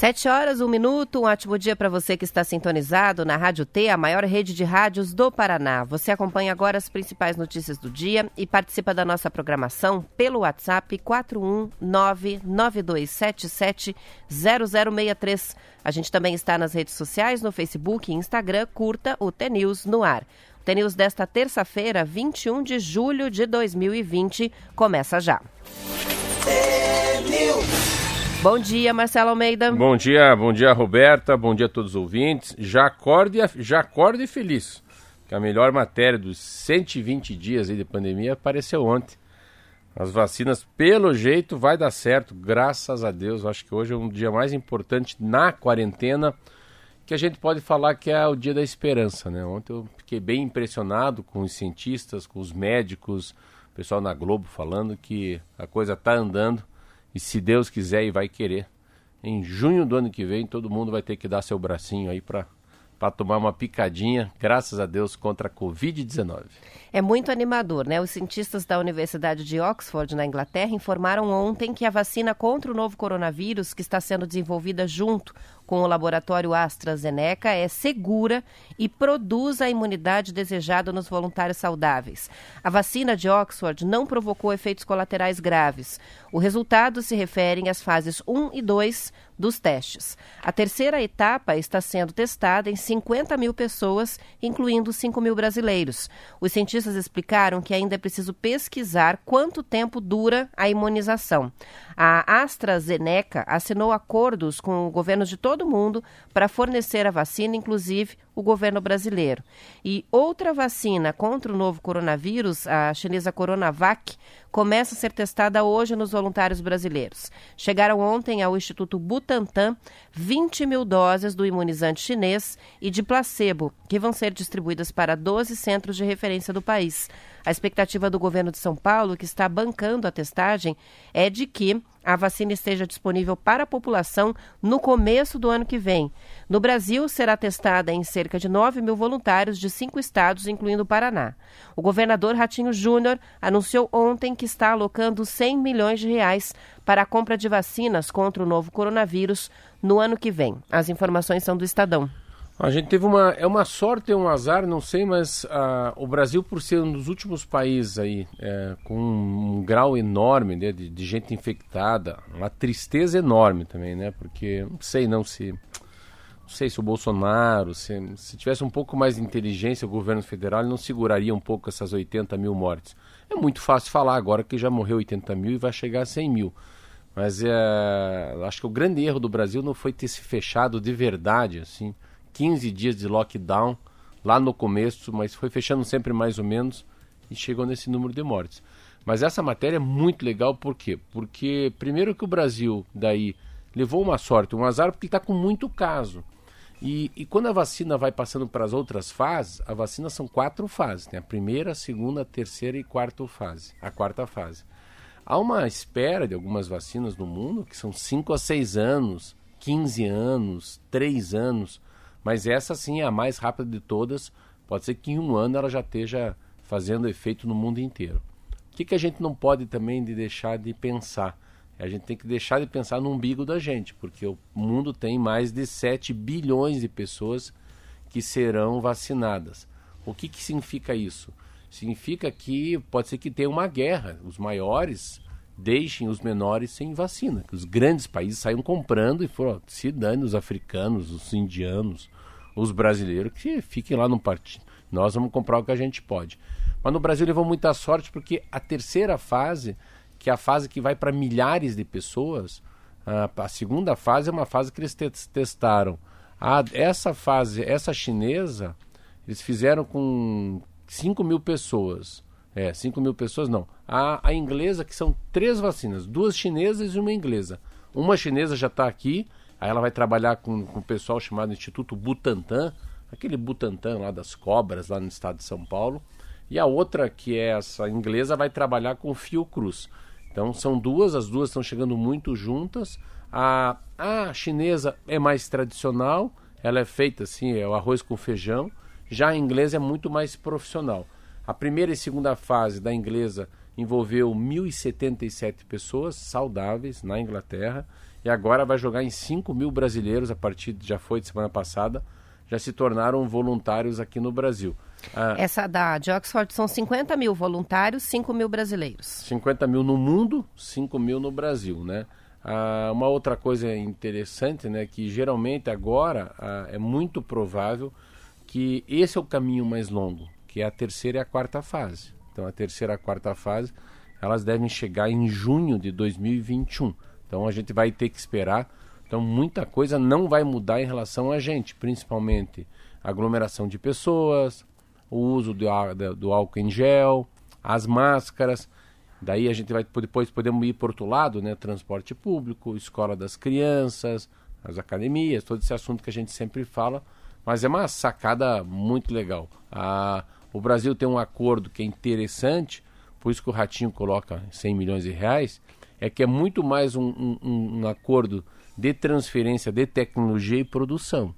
Sete horas, um minuto, um ótimo dia para você que está sintonizado na Rádio T, a maior rede de rádios do Paraná. Você acompanha agora as principais notícias do dia e participa da nossa programação pelo WhatsApp 41992770063. A gente também está nas redes sociais, no Facebook e Instagram, curta o T-News no ar. O T-News desta terça-feira, 21 de julho de 2020, começa já. Bom dia, Marcelo Almeida. Bom dia, bom dia, Roberta. Bom dia a todos os ouvintes. Já acorde, já acorde feliz. Que a melhor matéria dos 120 dias de pandemia apareceu ontem. As vacinas, pelo jeito, vai dar certo, graças a Deus. Acho que hoje é um dia mais importante na quarentena, que a gente pode falar que é o dia da esperança, né? Ontem eu fiquei bem impressionado com os cientistas, com os médicos, o pessoal na Globo falando que a coisa está andando e se Deus quiser e vai querer, em junho do ano que vem, todo mundo vai ter que dar seu bracinho aí para para tomar uma picadinha, graças a Deus, contra a Covid-19. É muito animador, né? Os cientistas da Universidade de Oxford, na Inglaterra, informaram ontem que a vacina contra o novo coronavírus, que está sendo desenvolvida junto com o laboratório AstraZeneca, é segura e produz a imunidade desejada nos voluntários saudáveis. A vacina de Oxford não provocou efeitos colaterais graves. O resultado se refere às fases 1 e 2 dos testes. A terceira etapa está sendo testada em 50 mil pessoas, incluindo 5 mil brasileiros. Os cientistas explicaram que ainda é preciso pesquisar quanto tempo dura a imunização. A AstraZeneca assinou acordos com governos de todo o mundo para fornecer a vacina, inclusive o governo brasileiro. E outra vacina contra o novo coronavírus, a chinesa Coronavac, começa a ser testada hoje nos voluntários brasileiros. Chegaram ontem ao Instituto Butantan 20 mil doses do imunizante chinês e de placebo, que vão ser distribuídas para 12 centros de referência do país. A expectativa do governo de São Paulo, que está bancando a testagem, é de que a vacina esteja disponível para a população no começo do ano que vem. No Brasil, será testada em cerca de 9 mil voluntários de cinco estados, incluindo o Paraná. O governador Ratinho Júnior anunciou ontem que está alocando 100 milhões de reais para a compra de vacinas contra o novo coronavírus no ano que vem. As informações são do Estadão. A gente teve uma. É uma sorte, é um azar, não sei, mas uh, o Brasil, por ser um dos últimos países aí, é, com um, um, grau enorme né, de, de, gente infectada, uma tristeza enorme também, né? Porque não sei não se. Não sei se o Bolsonaro, se, se tivesse um pouco mais de inteligência, o governo federal não seguraria um pouco essas 80 mil mortes. É muito fácil falar agora que já morreu 80 mil e vai chegar a 100 mil. Mas é, acho que o grande erro do Brasil não foi ter se fechado de verdade, assim 15 dias de lockdown lá no começo, mas foi fechando sempre mais ou menos e chegou nesse número de mortes. Mas essa matéria é muito legal, por quê? Porque, primeiro, que o Brasil daí levou uma sorte, um azar, porque está com muito caso. E, e, quando a vacina vai passando para as outras fases, a vacina são quatro fases: tem a primeira, a segunda, a terceira e quarta fase. A quarta fase. Há uma espera de algumas vacinas no mundo que são 5 a 6 anos, 15 anos, 3 anos. Mas essa sim é a mais rápida de todas. Pode ser que em um ano ela já esteja fazendo efeito no mundo inteiro. O que, que a gente não pode também de deixar de pensar? A gente tem que deixar de pensar no umbigo da gente, porque o mundo tem mais de 7 bilhões de pessoas que serão vacinadas. O que, que significa isso? Significa que pode ser que tenha uma guerra. Os maiores deixem os menores sem vacina. Os grandes países saiam comprando e foram, se dane os africanos, os indianos, os brasileiros, que fiquem lá no partido. Nós vamos comprar o que a gente pode. Mas no Brasil levou muita sorte porque a terceira fase, que é a fase que vai para milhares de pessoas, a, a, segunda fase é uma fase que eles te testaram. A, essa fase, essa chinesa, eles fizeram com 5 mil pessoas. É, 5 mil pessoas não. A, a inglesa, que são três vacinas, duas chinesas e uma inglesa. Uma chinesa já está aqui, aí ela vai trabalhar com, com o pessoal chamado Instituto Butantan, aquele Butantan lá das cobras, lá no estado de São Paulo. E a outra, que é essa inglesa, vai trabalhar com Fiocruz. Então são duas, as duas estão chegando muito juntas. A, a chinesa é mais tradicional, ela é feita assim, é o arroz com feijão. Já a inglesa é muito mais profissional. A primeira e segunda fase da inglesa envolveu 1.077 pessoas saudáveis na Inglaterra e agora vai jogar em 5 mil brasileiros, a partir já foi de semana passada, já se tornaram voluntários aqui no Brasil. Ah, Essa da de Oxford são 50 mil voluntários, 5 mil brasileiros. 50 mil no mundo, 5 mil no Brasil, né? Ah, uma outra coisa interessante, né, que geralmente agora ah, é muito provável que esse é o caminho mais longo, que é a terceira e a quarta fase. Então a terceira e a quarta fase, elas devem chegar em junho de 2021. Então a gente vai ter que esperar. Então muita coisa não vai mudar em relação a gente, principalmente aglomeração de pessoas, o uso do, do álcool em gel, as máscaras. Daí a gente vai depois podemos ir para outro lado, né? Transporte público, escola das crianças, as academias, todo esse assunto que a gente sempre fala. Mas é uma sacada muito legal. A, o Brasil tem um acordo que é interessante, por isso que o Ratinho coloca 100 milhões de reais, é que é muito mais um, um, um acordo de transferência de tecnologia e produção.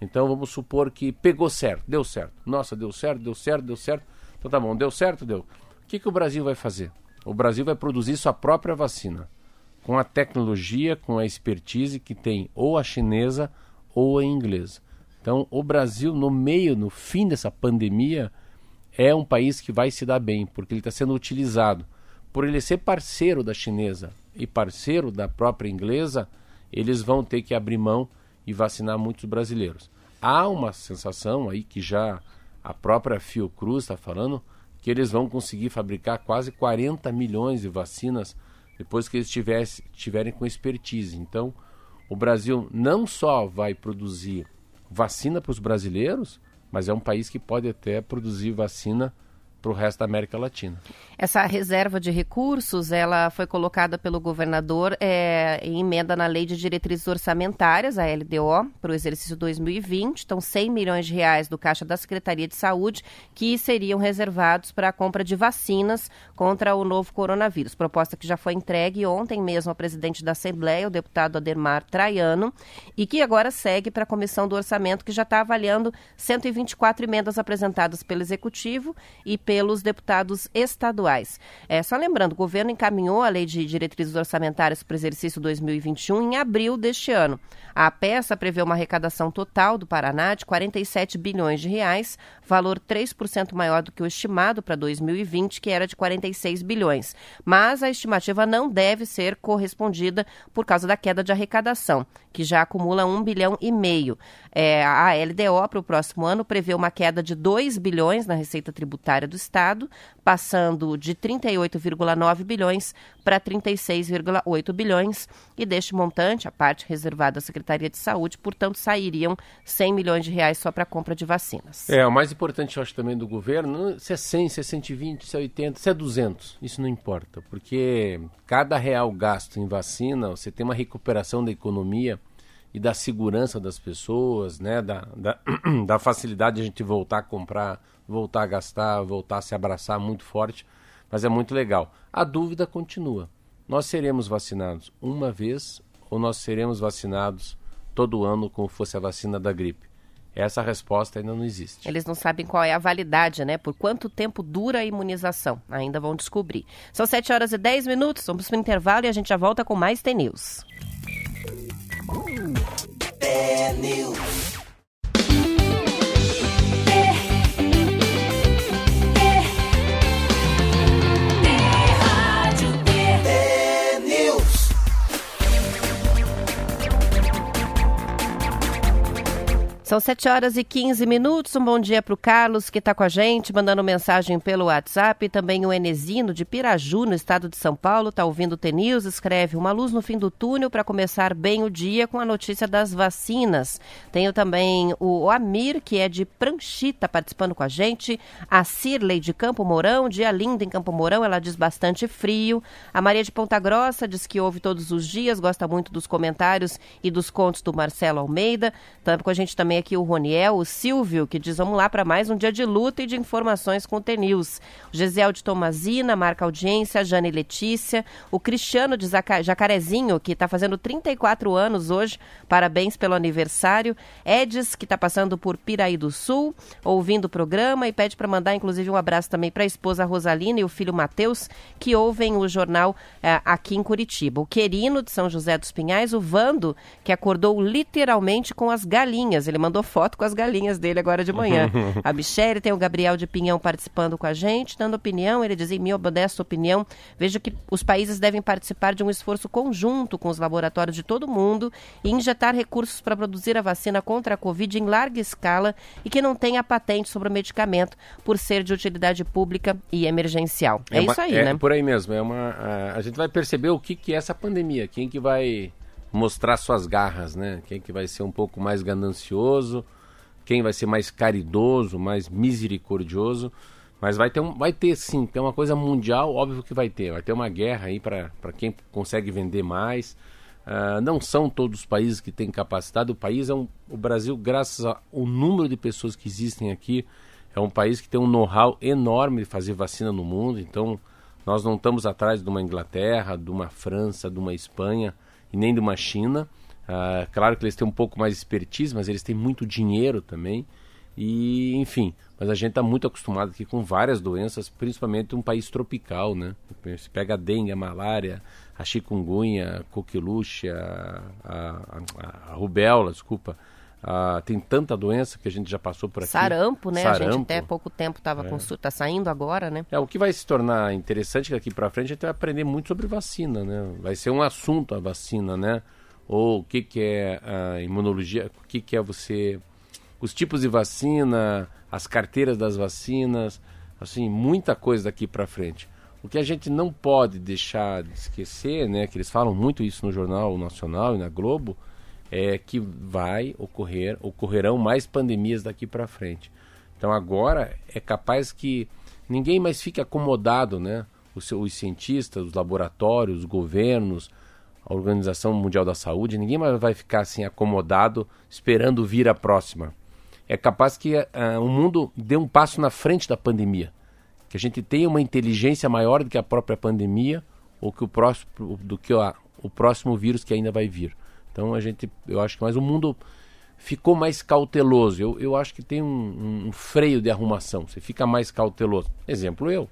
Então vamos supor que pegou certo, deu certo. Nossa, deu certo, deu certo, deu certo. Então tá bom, deu certo, deu. O que, que o Brasil vai fazer? O Brasil vai produzir sua própria vacina, com a tecnologia, com a expertise que tem ou a chinesa ou a inglesa. Então o Brasil, no meio, no fim dessa pandemia, é um país que vai se dar bem, porque ele está sendo utilizado. Por ele ser parceiro da chinesa e parceiro da própria inglesa, eles vão ter que abrir mão e vacinar muitos brasileiros. Há uma sensação aí que já a própria Fiocruz está falando que eles vão conseguir fabricar quase 40 milhões de vacinas depois que eles tivesse, tiverem com expertise. Então, o Brasil não só vai produzir vacina para os brasileiros, mas é um país que pode até produzir vacina para o resto da América Latina. Essa reserva de recursos, ela foi colocada pelo governador é, em emenda na Lei de Diretrizes Orçamentárias, a LDO, para o exercício 2020. Então, 100 milhões de reais do Caixa da Secretaria de Saúde, que seriam reservados para a compra de vacinas contra o novo coronavírus. Proposta que já foi entregue ontem mesmo ao presidente da Assembleia, o deputado Ademar Traiano, e que agora segue para a Comissão do Orçamento, que já está avaliando 124 emendas apresentadas pelo Executivo e pelo pelos deputados estaduais. É, só lembrando, o governo encaminhou a lei de diretrizes orçamentárias para o exercício 2021 em abril deste ano. A peça prevê uma arrecadação total do Paraná de 47 bilhões de reais, valor 3% maior do que o estimado para 2020, que era de 46 bilhões. Mas a estimativa não deve ser correspondida por causa da queda de arrecadação, que já acumula 1 bilhão e meio. É, a LDO para o próximo ano prevê uma queda de 2 bilhões na receita tributária do Estado, passando de 38,9 bilhões para 36,8 bilhões. E deste montante, a parte reservada à Secretaria de Saúde, portanto, sairiam 100 milhões de reais só para a compra de vacinas. É, o mais importante, eu acho, também do governo, se é 100, se é 120, se é 80, se é 200, isso não importa, porque cada real gasto em vacina, você tem uma recuperação da economia e da segurança das pessoas, né, da, da, da facilidade de a gente voltar a comprar voltar a gastar, voltar a se abraçar muito forte, mas é muito legal. A dúvida continua. Nós seremos vacinados uma vez ou nós seremos vacinados todo ano como fosse a vacina da gripe? Essa resposta ainda não existe. Eles não sabem qual é a validade, né? Por quanto tempo dura a imunização? Ainda vão descobrir. São 7 horas e 10 minutos, vamos para o intervalo e a gente já volta com mais T-News. São 7 horas e 15 minutos. Um bom dia para o Carlos, que está com a gente, mandando mensagem pelo WhatsApp. Também o Enesino, de Piraju, no estado de São Paulo, está ouvindo o TNews. Escreve uma luz no fim do túnel para começar bem o dia com a notícia das vacinas. Tenho também o Amir, que é de Pranchita, participando com a gente. A Cirlei, de Campo Mourão, dia lindo em Campo Mourão. Ela diz bastante frio. A Maria de Ponta Grossa diz que ouve todos os dias, gosta muito dos comentários e dos contos do Marcelo Almeida. Está com a gente também aqui o Roniel, o Silvio, que diz vamos lá para mais um dia de luta e de informações com o TNews. O Gesiel de Tomazina, marca audiência, a Jane Letícia, o Cristiano de Jacarezinho, que está fazendo 34 anos hoje, parabéns pelo aniversário. Edis, que está passando por Piraí do Sul, ouvindo o programa e pede para mandar inclusive um abraço também para a esposa Rosalina e o filho Matheus, que ouvem o jornal eh, aqui em Curitiba. O Querino de São José dos Pinhais, o Vando, que acordou literalmente com as galinhas. Ele mandou foto com as galinhas dele agora de manhã. a Michele tem o Gabriel de Pinhão participando com a gente, dando opinião. Ele diz, em minha modesta opinião, vejo que os países devem participar de um esforço conjunto com os laboratórios de todo mundo e injetar recursos para produzir a vacina contra a Covid em larga escala e que não tenha patente sobre o medicamento por ser de utilidade pública e emergencial. É, é uma, isso aí, é, né? Por aí mesmo. É uma, a, a gente vai perceber o que, que é essa pandemia, quem que vai mostrar suas garras, né? Quem que vai ser um pouco mais ganancioso, quem vai ser mais caridoso, mais misericordioso. Mas vai ter, um, vai ter sim, tem uma coisa mundial, óbvio que vai ter. Vai ter uma guerra aí para quem consegue vender mais. Uh, não são todos os países que têm capacidade. O país é um, o Brasil, graças ao número de pessoas que existem aqui, é um país que tem um know-how enorme de fazer vacina no mundo. Então, nós não estamos atrás de uma Inglaterra, de uma França, de uma Espanha e nem de uma China. Uh, claro que eles têm um pouco mais de expertise, mas eles têm muito dinheiro também. E, enfim, mas a gente está muito acostumado aqui com várias doenças, principalmente um país tropical, né? Você pega a dengue, a malária, a chikungunya, a coqueluche, a, a, a, a rubéola, desculpa. Ah, tem tanta doença que a gente já passou por aqui. Sarampo, né? Sarampo. A gente até pouco tempo estava é. com está saindo agora, né? É, o que vai se tornar interessante daqui para frente a gente vai aprender muito sobre vacina, né? Vai ser um assunto a vacina, né? Ou o que, que é a imunologia, o que, que é você. Os tipos de vacina, as carteiras das vacinas, assim, muita coisa daqui para frente. O que a gente não pode deixar de esquecer, né? Que eles falam muito isso no Jornal Nacional e na Globo é que vai ocorrer, ocorrerão mais pandemias daqui para frente. Então agora é capaz que ninguém mais fique acomodado, né? Os, os cientistas, os laboratórios, os governos, a Organização Mundial da Saúde, ninguém mais vai ficar assim acomodado esperando vir a próxima. É capaz que uh, o mundo dê um passo na frente da pandemia, que a gente tenha uma inteligência maior do que a própria pandemia ou que o próximo do que a, o próximo vírus que ainda vai vir. Então a gente, eu acho que mais o mundo ficou mais cauteloso. Eu, eu acho que tem um, um freio de arrumação. Você fica mais cauteloso. Exemplo eu.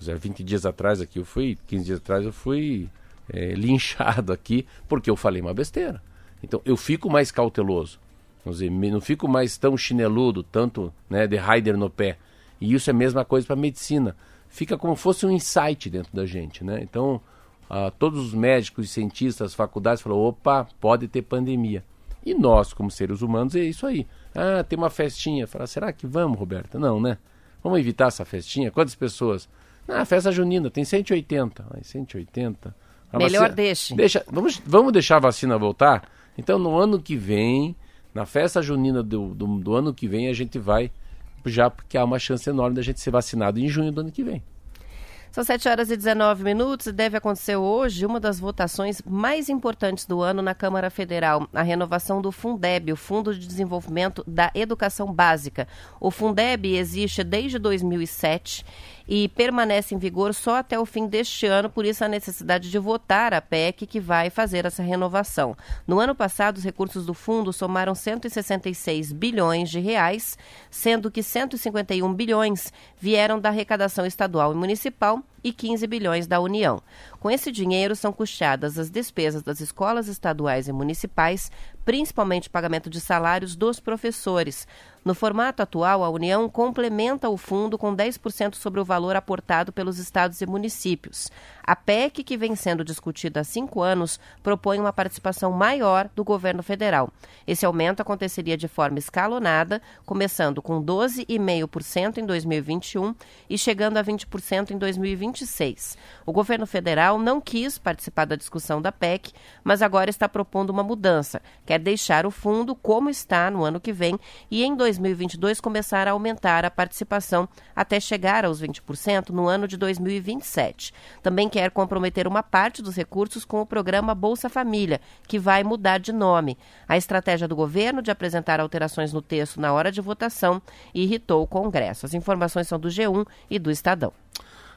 20 dias atrás aqui eu fui, 15 dias atrás eu fui é, linchado aqui porque eu falei uma besteira. Então eu fico mais cauteloso. Dizer, não fico mais tão chineludo, tanto né, de rider no pé. E isso é a mesma coisa para medicina. Fica como fosse um insight dentro da gente, né? Então, ah, todos os médicos, cientistas, faculdades falaram, opa, pode ter pandemia. E nós, como seres humanos, é isso aí. Ah, tem uma festinha. Fala, será que vamos, Roberta? Não, né? Vamos evitar essa festinha? Quantas pessoas? Ah, festa junina, tem 180. Ai, 180. A Melhor vacina... deixe. Deixa, vamos, vamos deixar a vacina voltar? Então, no ano que vem, na festa junina do, do, do ano que vem, a gente vai, já porque há uma chance enorme da gente ser vacinado em junho do ano que vem. São 7 horas e 19 minutos e deve acontecer hoje uma das votações mais importantes do ano na Câmara Federal, a renovação do Fundeb, o Fundo de Desenvolvimento da Educação Básica. O Fundeb existe desde 2007 e permanece em vigor só até o fim deste ano, por isso a necessidade de votar a PEC que vai fazer essa renovação. No ano passado, os recursos do fundo somaram 166 bilhões de reais, sendo que 151 bilhões vieram da arrecadação estadual e municipal e 15 bilhões da União. Com esse dinheiro são custeadas as despesas das escolas estaduais e municipais, principalmente pagamento de salários dos professores. No formato atual, a União complementa o fundo com 10% sobre o valor aportado pelos estados e municípios. A PEC, que vem sendo discutida há cinco anos, propõe uma participação maior do governo federal. Esse aumento aconteceria de forma escalonada, começando com 12,5% em 2021 e chegando a 20% em 2026. O governo federal não quis participar da discussão da PEC, mas agora está propondo uma mudança. Quer deixar o fundo como está no ano que vem e em 2022 começar a aumentar a participação até chegar aos 20% no ano de 2027. Também quer comprometer uma parte dos recursos com o programa Bolsa Família, que vai mudar de nome. A estratégia do governo de apresentar alterações no texto na hora de votação irritou o Congresso. As informações são do G1 e do Estadão.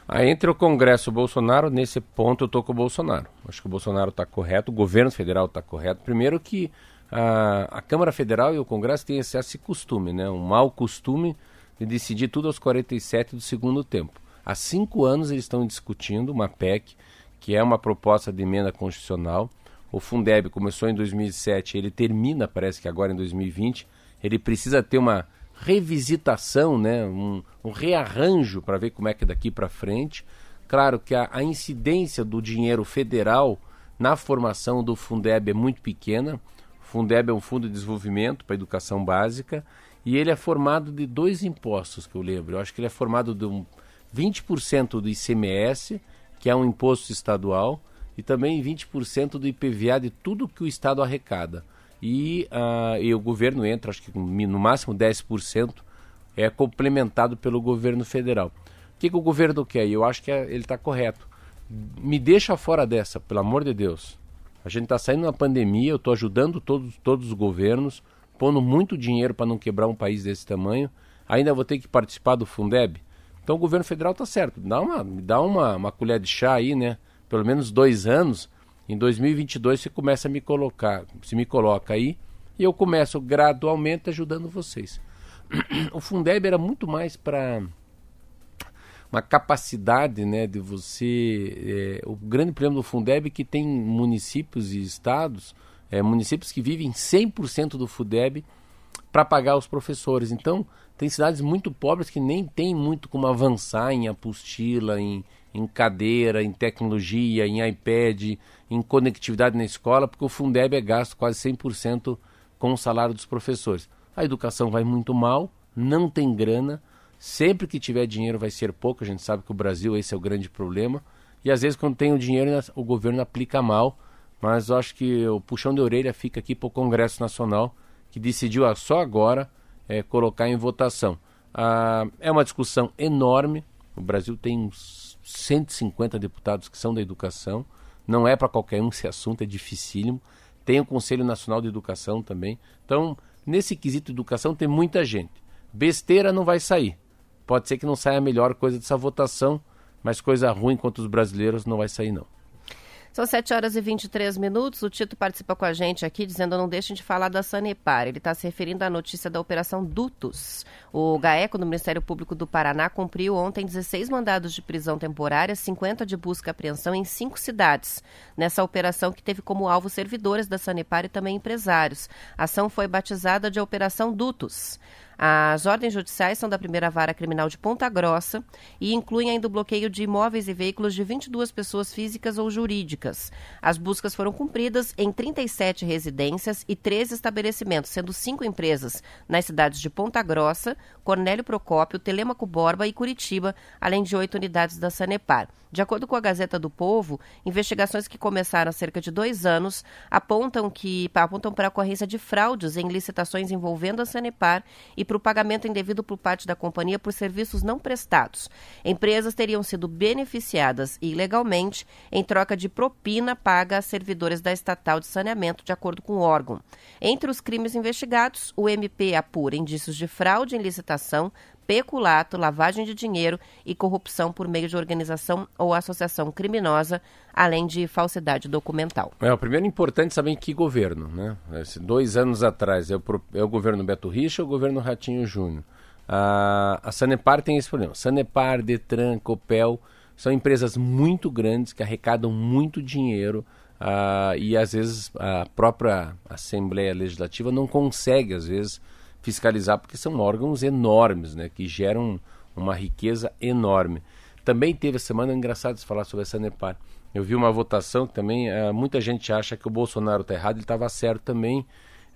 Ah, entre o Congresso e o Bolsonaro, nesse ponto eu estou com o Bolsonaro. Acho que o Bolsonaro está correto, o governo federal está correto. Primeiro que a, a Câmara Federal e o Congresso têm esse, esse costume, né? um mau costume de decidir tudo aos 47 do segundo tempo. Há cinco anos eles estão discutindo uma PEC, que é uma proposta de emenda constitucional. O Fundeb começou em 2007, ele termina, parece que agora em 2020. Ele precisa ter uma revisitação, né? um, um rearranjo para ver como é que é daqui para frente. Claro que a, a incidência do dinheiro federal na formação do Fundeb é muito pequena. Fundeb é um fundo de desenvolvimento para educação básica e ele é formado de dois impostos que eu lembro. Eu acho que ele é formado de um 20% do ICMS, que é um imposto estadual, e também 20% do IPVA de tudo que o Estado arrecada. E, uh, e o governo entra, acho que no máximo 10%, é complementado pelo governo federal. O que, que o governo quer? Eu acho que é, ele está correto. Me deixa fora dessa, pelo amor de Deus. A gente está saindo na pandemia, eu estou ajudando todos, todos os governos, pondo muito dinheiro para não quebrar um país desse tamanho. Ainda vou ter que participar do Fundeb. Então o governo federal está certo. Dá uma, dá uma, uma colher de chá aí, né? Pelo menos dois anos. Em 2022 você começa a me colocar, se me coloca aí, e eu começo gradualmente ajudando vocês. O Fundeb era muito mais para uma capacidade né, de você. É, o grande problema do Fundeb é que tem municípios e estados, é, municípios que vivem 100% do Fundeb para pagar os professores. Então, tem cidades muito pobres que nem tem muito como avançar em apostila, em, em cadeira, em tecnologia, em iPad, em conectividade na escola, porque o Fundeb é gasto quase 100% com o salário dos professores. A educação vai muito mal, não tem grana Sempre que tiver dinheiro vai ser pouco, a gente sabe que o Brasil esse é o grande problema. E às vezes quando tem o dinheiro o governo aplica mal, mas eu acho que o puxão de orelha fica aqui para o Congresso Nacional, que decidiu só agora é, colocar em votação. Ah, é uma discussão enorme, o Brasil tem uns 150 deputados que são da educação, não é para qualquer um esse assunto, é dificílimo. Tem o Conselho Nacional de Educação também. Então, nesse quesito educação tem muita gente. Besteira não vai sair. Pode ser que não saia a melhor coisa dessa votação, mas coisa ruim contra os brasileiros não vai sair, não. São 7 horas e 23 minutos. O Tito participa com a gente aqui dizendo não deixem de falar da Sanepar. Ele está se referindo à notícia da Operação Dutos. O GAECO do Ministério Público do Paraná cumpriu ontem 16 mandados de prisão temporária, 50 de busca e apreensão em cinco cidades. Nessa operação que teve como alvo servidores da Sanepar e também empresários. A ação foi batizada de Operação Dutos. As ordens judiciais são da primeira vara criminal de Ponta Grossa e incluem ainda o bloqueio de imóveis e veículos de 22 pessoas físicas ou jurídicas. As buscas foram cumpridas em 37 residências e 13 estabelecimentos, sendo cinco empresas nas cidades de Ponta Grossa, Cornélio Procópio, Telemaco Borba e Curitiba, além de oito unidades da Sanepar. De acordo com a Gazeta do Povo, investigações que começaram há cerca de dois anos apontam que apontam para a ocorrência de fraudes em licitações envolvendo a Sanepar e para o pagamento indevido por parte da companhia por serviços não prestados. Empresas teriam sido beneficiadas ilegalmente em troca de propina paga a servidores da estatal de saneamento, de acordo com o órgão. Entre os crimes investigados, o MP apura indícios de fraude em licitação, peculato, lavagem de dinheiro e corrupção por meio de organização ou associação criminosa, além de falsidade documental. É, o primeiro importante saber em que governo, né? Esse, dois anos atrás é o, é o governo Beto Richa ou o governo Ratinho Júnior? A, a Sanepar tem esse problema. Sanepar, Detran, Copel são empresas muito grandes que arrecadam muito dinheiro uh, e às vezes a própria Assembleia Legislativa não consegue, às vezes, fiscalizar, porque são órgãos enormes, né, que geram uma riqueza enorme. Também teve a semana, é engraçado de falar sobre a Sanepar. Eu vi uma votação que também uh, muita gente acha que o Bolsonaro está errado, ele estava certo também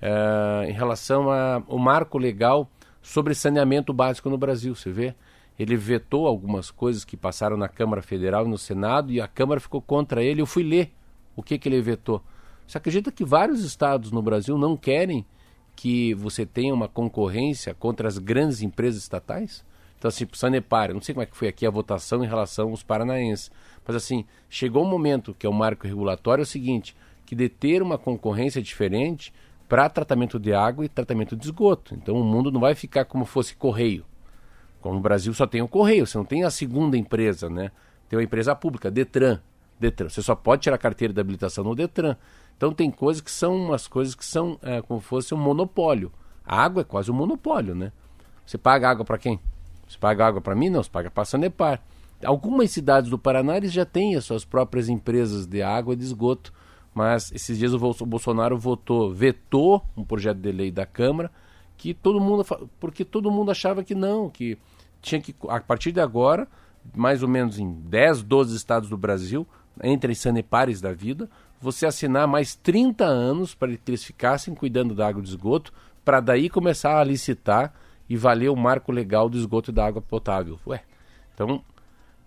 uh, em relação ao marco legal sobre saneamento básico no Brasil. Você vê? Ele vetou algumas coisas que passaram na Câmara Federal e no Senado e a Câmara ficou contra ele. Eu fui ler o que, que ele vetou. Você acredita que vários estados no Brasil não querem que você tenha uma concorrência contra as grandes empresas estatais? Então, assim, o Sanepar, não sei como é que foi aqui a votação em relação aos paranaenses, mas assim, chegou um momento que é o marco regulatório é o seguinte, que de ter uma concorrência diferente para tratamento de água e tratamento de esgoto. Então o mundo não vai ficar como fosse correio. Como o Brasil só tem o correio, você não tem a segunda empresa, né? Tem uma empresa pública, Detran. Detran. Você só pode tirar a carteira de habilitação no Detran. Então tem coisas que são umas coisas que são é, como fosse um monopólio. A água é quase um monopólio, né? Você paga água para quem? Você paga água para mim? Não, você paga para a Sanepar. Algumas cidades do Paraná eles já têm as suas próprias empresas de água e de esgoto, mas esses dias o Bolsonaro votou, vetou um projeto de lei da Câmara que todo mundo, porque todo mundo achava que não, que tinha que a partir de agora, mais ou menos em 10, 12 estados do Brasil, entre as sanepares da vida, você assinar mais 30 anos para que eles ficassem cuidando da água de esgoto, para daí começar a licitar e valer o marco legal do esgoto e da água potável. Ué, então,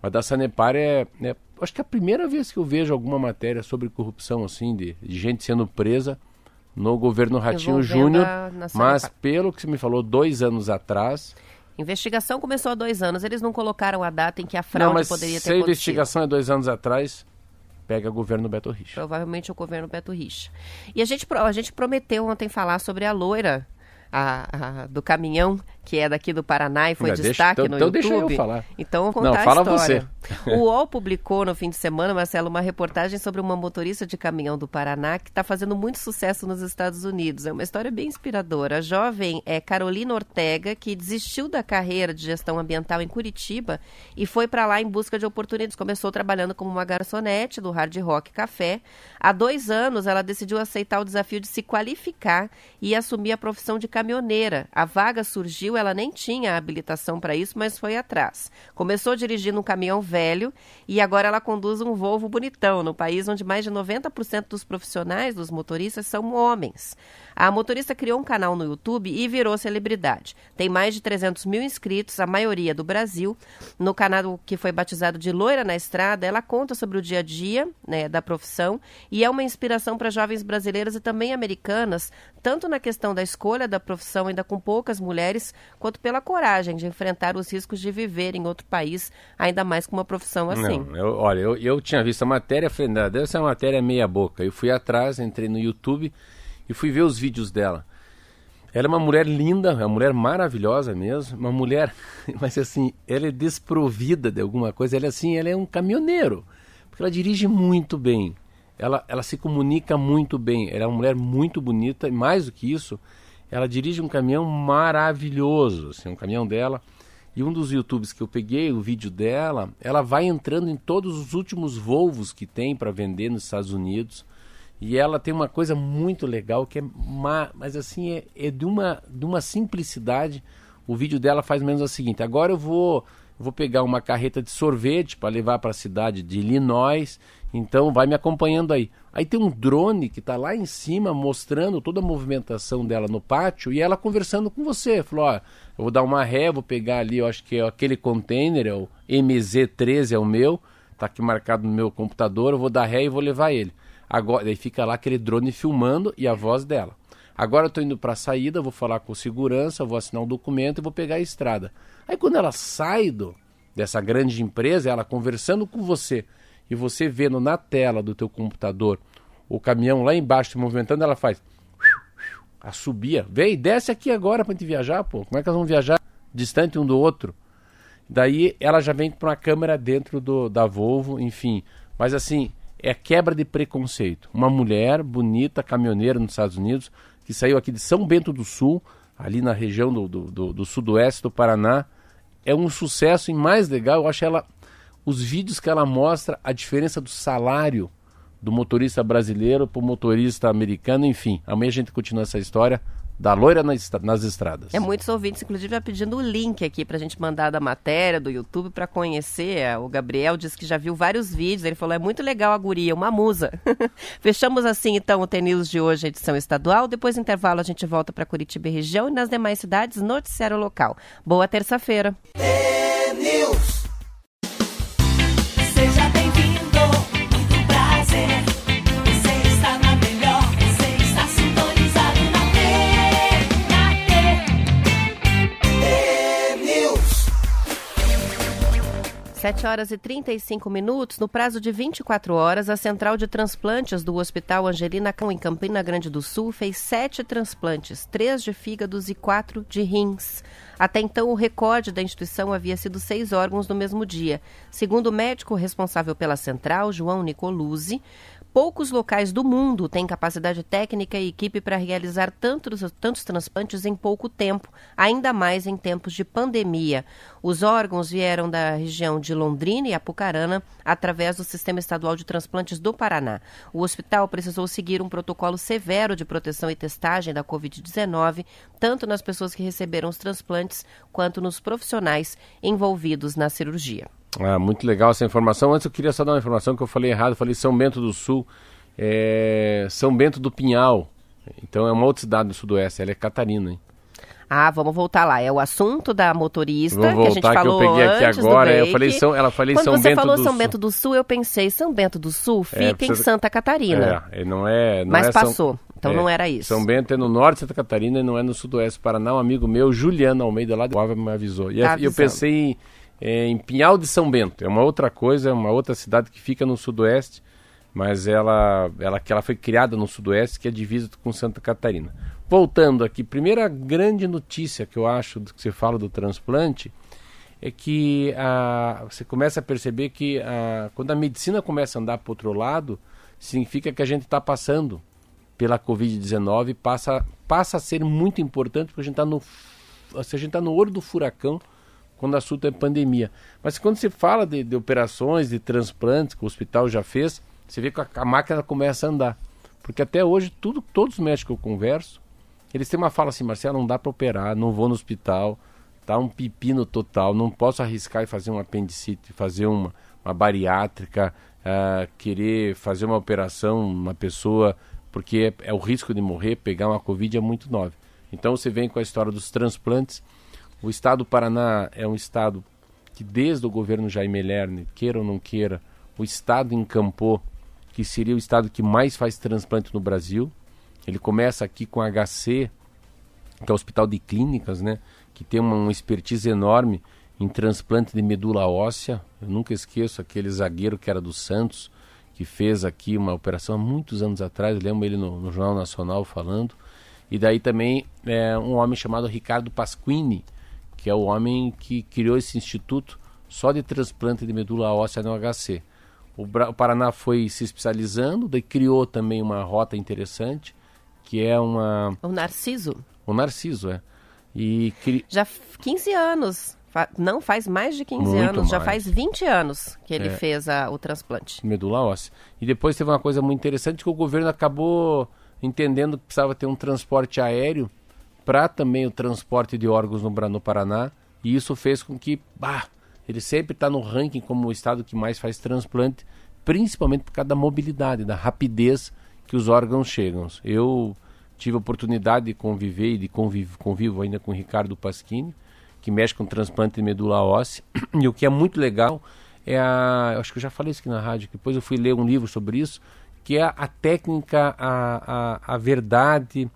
mas da Sanepar é, é, Acho que é a primeira vez que eu vejo alguma matéria sobre corrupção, assim, de, de gente sendo presa no governo Ratinho Júnior. Mas, pelo que você me falou, dois anos atrás. Investigação começou há dois anos. Eles não colocaram a data em que a fraude não, mas poderia ter se a investigação é dois anos atrás, pega o governo Beto Richa. Provavelmente o governo Beto Richa. E a gente, a gente prometeu ontem falar sobre a loira a, a, do caminhão que é daqui do Paraná e foi deixa, destaque então, no então YouTube. Então deixa eu falar. Então vou contar Não, fala a história. Você. O UOL publicou no fim de semana, Marcelo, uma reportagem sobre uma motorista de caminhão do Paraná que está fazendo muito sucesso nos Estados Unidos. É uma história bem inspiradora. A jovem é Carolina Ortega, que desistiu da carreira de gestão ambiental em Curitiba e foi para lá em busca de oportunidades. Começou trabalhando como uma garçonete do Hard Rock Café. Há dois anos, ela decidiu aceitar o desafio de se qualificar e assumir a profissão de caminhoneira. A vaga surgiu ela nem tinha habilitação para isso, mas foi atrás. Começou dirigindo um caminhão velho e agora ela conduz um Volvo bonitão, no país onde mais de 90% dos profissionais, dos motoristas, são homens. A motorista criou um canal no YouTube e virou celebridade. Tem mais de 300 mil inscritos, a maioria do Brasil. No canal que foi batizado de Loira na Estrada, ela conta sobre o dia a dia né, da profissão e é uma inspiração para jovens brasileiras e também americanas, tanto na questão da escolha da profissão, ainda com poucas mulheres, quanto pela coragem de enfrentar os riscos de viver em outro país, ainda mais com uma profissão assim. Não, eu, olha, eu, eu tinha visto a matéria, falei, deve ser uma matéria meia boca. Eu fui atrás, entrei no YouTube e fui ver os vídeos dela. Ela é uma mulher linda, é uma mulher maravilhosa mesmo, uma mulher, mas assim, ela é desprovida de alguma coisa, ela é assim, ela é um caminhoneiro, porque ela dirige muito bem, ela, ela se comunica muito bem, ela é uma mulher muito bonita, e mais do que isso, ela dirige um caminhão maravilhoso, assim, um caminhão dela, e um dos youtubes que eu peguei, o vídeo dela, ela vai entrando em todos os últimos Volvos que tem para vender nos Estados Unidos, e ela tem uma coisa muito legal que é, uma, mas assim, é, é, de, uma, de uma simplicidade. O vídeo dela faz menos o seguinte: agora eu vou, vou pegar uma carreta de sorvete para levar para a cidade de Illinois. Então vai me acompanhando aí. Aí tem um drone que está lá em cima mostrando toda a movimentação dela no pátio e ela conversando com você. Falou: ó, eu vou dar uma ré, vou pegar ali, eu acho que é aquele container, é o MZ13 é o meu, tá aqui marcado no meu computador, eu vou dar ré e vou levar ele. Agora, daí fica lá aquele drone filmando e a voz dela. Agora eu estou indo para a saída, vou falar com segurança, vou assinar um documento e vou pegar a estrada. Aí quando ela sai do, dessa grande empresa, ela conversando com você e você vendo na tela do teu computador o caminhão lá embaixo se movimentando, ela faz a subia. Vem, desce aqui agora para gente viajar, pô. Como é que nós vamos viajar distante um do outro? Daí ela já vem com uma câmera dentro do, da Volvo, enfim. Mas assim, é quebra de preconceito. Uma mulher bonita, caminhoneira nos Estados Unidos, que saiu aqui de São Bento do Sul, ali na região do, do, do, do sudoeste do Paraná, é um sucesso e mais legal, eu acho ela os vídeos que ela mostra a diferença do salário do motorista brasileiro para o motorista americano, enfim. Amanhã a gente continua essa história da loira nas, estradas. É, muitos ouvintes, inclusive, já pedindo o link aqui para a gente mandar da matéria do YouTube para conhecer. O Gabriel disse que já viu vários vídeos. Ele falou: é muito legal a guria, uma musa. Fechamos assim, então, o TNews de hoje, edição estadual. Depois do intervalo, a gente volta para Curitiba e região e nas demais cidades, noticiário local. Boa terça-feira. Sete horas e 35 minutos. No prazo de 24 horas, a Central de Transplantes do Hospital Angelina Cão, em Campina Grande do Sul, fez sete transplantes, três de fígados e quatro de rins. Até então, o recorde da instituição havia sido seis órgãos no mesmo dia. Segundo o médico responsável pela central, João Nicoluzzi, poucos locais do mundo têm capacidade técnica e equipe para realizar tantos, tantos transplantes em pouco tempo, ainda mais em tempos de pandemia. Os órgãos vieram da região de Londrina e Apucarana através do Sistema Estadual de Transplantes do Paraná. O hospital precisou seguir um protocolo severo de proteção e testagem da Covid-19, tanto nas pessoas que receberam os transplantes quanto nos profissionais envolvidos na cirurgia. Ah, muito legal essa informação. Antes eu queria só dar uma informação que eu falei errado. Eu falei São Bento do Sul, é São Bento do Pinhal. Então é uma outra cidade do Sudoeste. Ela é Catarina, hein? Ah, vamos voltar lá. É o assunto da motorista Vou que a gente falou que eu peguei aqui antes agora. do Eu falei São, ela falei Quando São você Bento falou do São Sul. Bento do Sul, eu pensei São Bento do Sul fica em precisa- Santa Catarina. É, não é. Não Mas é São- passou. Então é, não era isso. São Bento é no norte de Santa Catarina e não é no sudoeste do Paraná. Um amigo meu, Juliano Almeida, lá de Guava, me avisou. E Tá é- eu pensei em, é, em Pinhal de São Bento. É uma outra coisa, é uma outra cidade que fica no sudoeste, mas ela, ela, ela foi criada no sudoeste, que é divisa com Santa Catarina. Voltando aqui, primeira grande notícia que eu acho do que você fala do transplante é que ah, você começa a perceber que ah, quando a medicina começa a andar para outro lado, significa que a gente está passando pela Covid-19 passa, passa a ser muito importante porque a gente está no, a gente tá no olho do furacão quando o assunto é pandemia. Mas quando se fala de, de operações, de transplantes, que o hospital já fez, você vê que a, a máquina começa a andar. Porque até hoje, tudo, todos os médicos que eu converso, eles têm uma fala assim, Marcelo, não dá para operar, não vou no hospital, tá um pepino total, não posso arriscar e fazer um apendicite, fazer uma, uma bariátrica, ah, querer fazer uma operação, uma pessoa, porque é, é o risco de morrer, pegar uma Covid é muito nove. Então você vem com a história dos transplantes. O estado do Paraná é um estado que desde o governo Jaime Lerner, queira ou não queira, o estado encampou que seria o estado que mais faz transplante no Brasil. Ele começa aqui com HC, que é o Hospital de Clínicas, né? Que tem uma, uma expertise enorme em transplante de medula óssea. Eu nunca esqueço aquele zagueiro que era do Santos, que fez aqui uma operação há muitos anos atrás. Eu lembro ele no, no Jornal Nacional falando. E daí também é, um homem chamado Ricardo Pasquini, que é o homem que criou esse instituto só de transplante de medula óssea no HC. O, o Paraná foi se especializando, daí criou também uma rota interessante, que é uma O Narciso, o Narciso, é. E cri... já f- 15 anos. Não faz mais de 15 Muito anos, já mais. faz 20 anos que ele É. fez a- o transplante. medula óssea. E depois teve uma coisa muito interessante que o governo acabou entendendo que precisava ter um transporte aéreo para também o transporte de órgãos no, no Paraná. E isso fez com que, bah, ele sempre está no ranking como o estado que mais faz transplante, principalmente por causa da mobilidade, da rapidez que os órgãos chegam. Eu tive a oportunidade de conviver e de convivo, convivo ainda com o Ricardo Pasquini, que mexe com transplante de medula óssea. E o que é muito legal é a. Acho que eu já falei isso aqui na rádio, depois eu fui ler um livro sobre isso, que é a técnica, a, a, a verdade,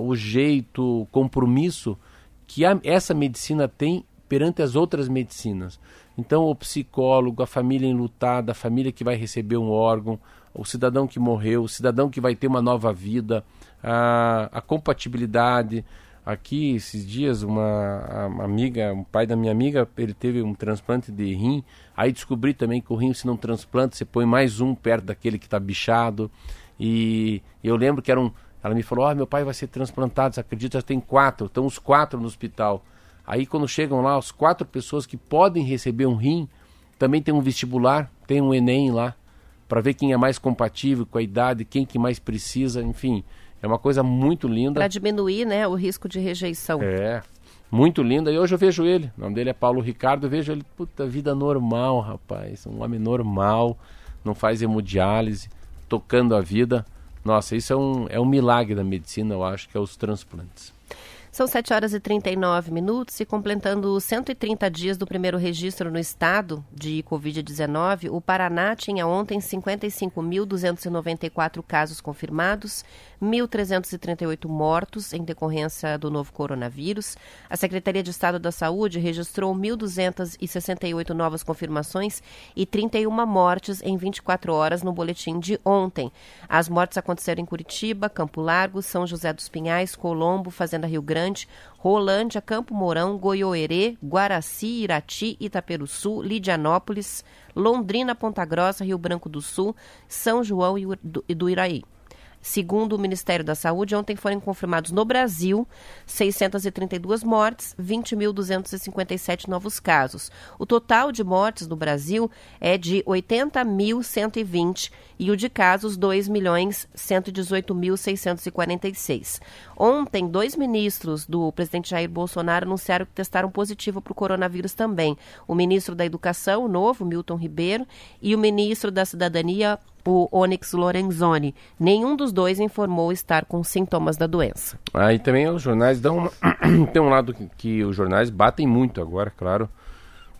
o jeito, o compromisso que a, essa medicina tem perante as outras medicinas. Então, o psicólogo, a família enlutada, a família que vai receber um órgão, o cidadão que morreu, o cidadão que vai ter uma nova vida, a, a compatibilidade. Aqui, esses dias, uma, uma amiga, um pai da minha amiga, ele teve um transplante de rim. Aí descobri também que o rim, se não transplanta, você põe mais um perto daquele que está bichado. E eu lembro que era um. Ela me falou: Ó, meu pai vai ser transplantado, você acredita? Já tem quatro, estão os quatro no hospital. Aí quando chegam lá, as quatro pessoas que podem receber um rim, Também tem um vestibular, tem um Enem lá, para ver quem é mais compatível com a idade, quem que mais precisa, enfim. É uma coisa muito linda. Para diminuir né, o risco de rejeição. É, muito linda. E hoje eu vejo ele, o nome dele é Paulo Ricardo, eu vejo ele, puta, vida normal, rapaz. Um homem normal, não faz hemodiálise, tocando a vida. Nossa, isso é um, é um milagre da medicina, eu acho, que é os transplantes. São 7 horas e 39 minutos e completando 130 dias do primeiro registro no estado de Covid-19, o Paraná tinha ontem 55.294 casos confirmados, 1.338 mortos em decorrência do novo coronavírus. A Secretaria de Estado da Saúde registrou 1.268 novas confirmações e 31 mortes em 24 horas no boletim de ontem. As mortes aconteceram em Curitiba, Campo Largo, São José dos Pinhais, Colombo, Fazenda Rio Grande, Rolândia, Campo Mourão, Goiôerê, Guaraci, Irati, Itaperuçu, Lidianópolis, Londrina, Ponta Grossa, Rio Branco do Sul, São João e do Iraí. Segundo o Ministério da Saúde, ontem foram confirmados no Brasil 632 mortes, 20.257 novos casos. O total de mortes no Brasil é de 80.120 e o de casos 2.118.646. Ontem, dois ministros do presidente Jair Bolsonaro anunciaram que testaram positivo para o coronavírus também. O ministro da Educação, o novo, Milton Ribeiro, e o ministro da Cidadania, o Onyx Lorenzoni. Nenhum dos dois informou estar com sintomas da doença. Aí também os jornais dão uma... tem um lado que, que os jornais batem muito agora, claro.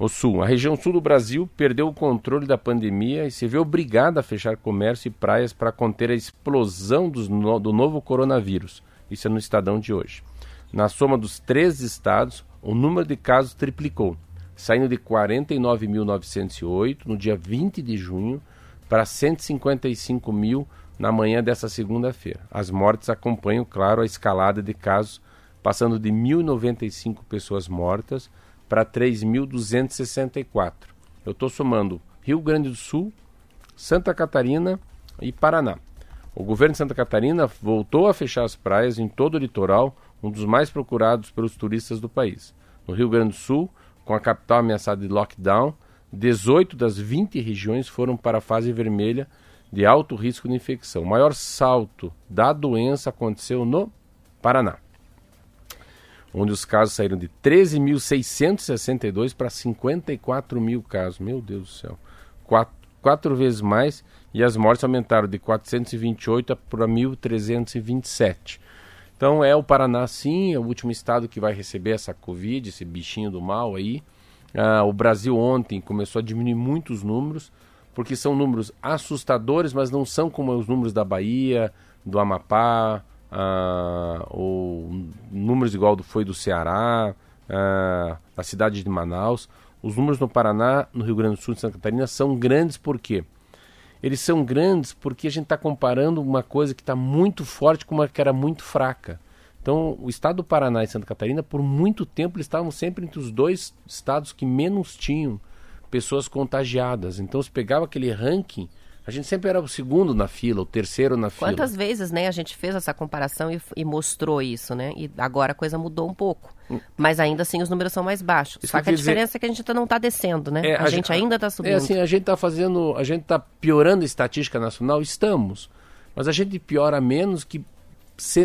O sul, a região sul do Brasil perdeu o controle da pandemia e se vê obrigada a fechar comércio e praias para conter a explosão no... do novo coronavírus. Isso é no Estadão de hoje. Na soma dos três estados, o número de casos triplicou, saindo de 49.908 no dia 20 de junho para 155 mil na manhã dessa segunda-feira. As mortes acompanham, claro, a escalada de casos, passando de 1.095 pessoas mortas para 3.264. Eu estou somando Rio Grande do Sul, Santa Catarina e Paraná. O governo de Santa Catarina voltou a fechar as praias em todo o litoral, um dos mais procurados pelos turistas do país. No Rio Grande do Sul, com a capital ameaçada de lockdown, 18 das 20 regiões foram para a fase vermelha de alto risco de infecção. O maior salto da doença aconteceu no Paraná, onde os casos saíram de 13.662 para 54 mil casos. Meu Deus do céu. Quatro, quatro vezes mais e as mortes aumentaram de 428 para 1.327. Então é o Paraná, sim, é o último estado que vai receber essa Covid, esse bichinho do mal aí. Ah, o Brasil ontem começou a diminuir muitos números, porque são números assustadores, mas não são como os números da Bahia, do Amapá, ah, ou números igual do, foi do Ceará, da cidade de Manaus. Os números no Paraná, no Rio Grande do Sul e Santa Catarina são grandes por quê? Eles são grandes porque a gente está comparando uma coisa que está muito forte com uma que era muito fraca. Então, o estado do Paraná e Santa Catarina, por muito tempo, eles estavam sempre entre os dois estados que menos tinham pessoas contagiadas. Então, se pegava aquele ranking, a gente sempre era o segundo na fila, o terceiro na fila. Quantas vezes, né, a gente fez essa comparação e, e mostrou isso, né? E agora a coisa mudou um pouco. Hum. Mas ainda assim os números são mais baixos. Isso Só que a diferença dizer... é que a gente não está descendo, né? É, a, a, gente, ainda está subindo. É assim, a gente está fazendo, a gente está piorando a estatística nacional, estamos. Mas a gente piora menos que